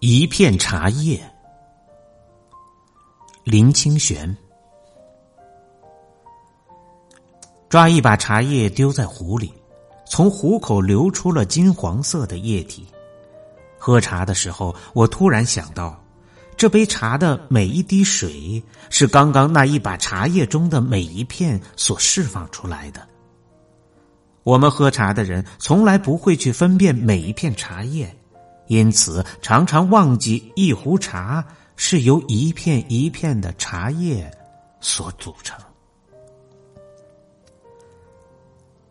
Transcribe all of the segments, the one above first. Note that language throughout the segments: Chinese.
一片茶叶，林清玄。抓一把茶叶丢在壶里，从壶口流出了金黄色的液体。喝茶的时候，我突然想到，这杯茶的每一滴水，是刚刚那一把茶叶中的每一片所释放出来的。我们喝茶的人，从来不会去分辨每一片茶叶。因此，常常忘记一壶茶是由一片一片的茶叶所组成。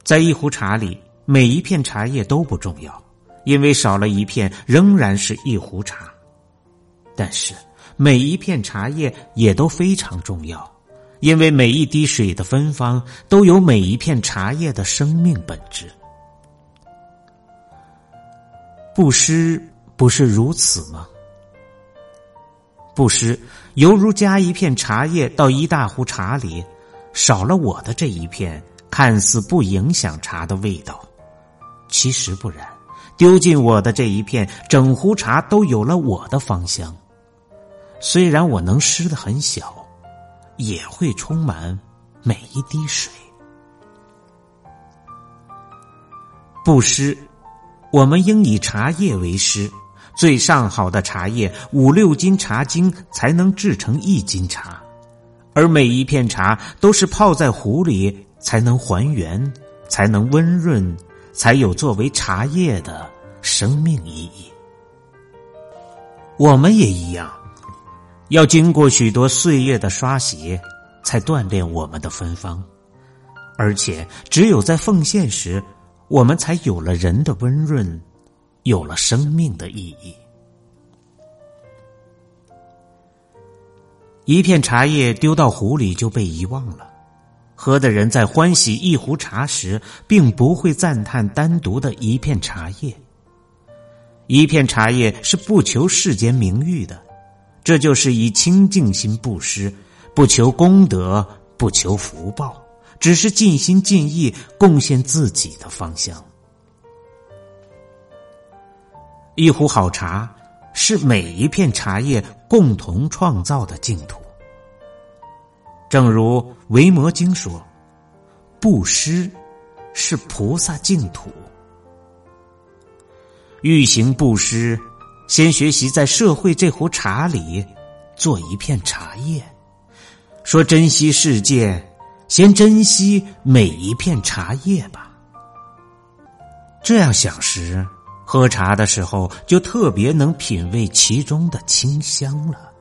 在一壶茶里，每一片茶叶都不重要，因为少了一片，仍然是一壶茶。但是，每一片茶叶也都非常重要，因为每一滴水的芬芳都有每一片茶叶的生命本质。布施不是如此吗？布施犹如加一片茶叶到一大壶茶里，少了我的这一片，看似不影响茶的味道，其实不然。丢进我的这一片，整壶茶都有了我的芳香。虽然我能施的很小，也会充满每一滴水。布施。我们应以茶叶为师，最上好的茶叶五六斤茶精才能制成一斤茶，而每一片茶都是泡在壶里才能还原，才能温润，才有作为茶叶的生命意义。我们也一样，要经过许多岁月的刷洗，才锻炼我们的芬芳，而且只有在奉献时。我们才有了人的温润，有了生命的意义。一片茶叶丢到壶里就被遗忘了，喝的人在欢喜一壶茶时，并不会赞叹单独的一片茶叶。一片茶叶是不求世间名誉的，这就是以清净心布施，不求功德，不求福报。只是尽心尽意贡献自己的方向。一壶好茶是每一片茶叶共同创造的净土。正如《维摩经》说：“布施是菩萨净土。”欲行布施，先学习在社会这壶茶里做一片茶叶，说珍惜世界。先珍惜每一片茶叶吧。这样想时，喝茶的时候就特别能品味其中的清香了。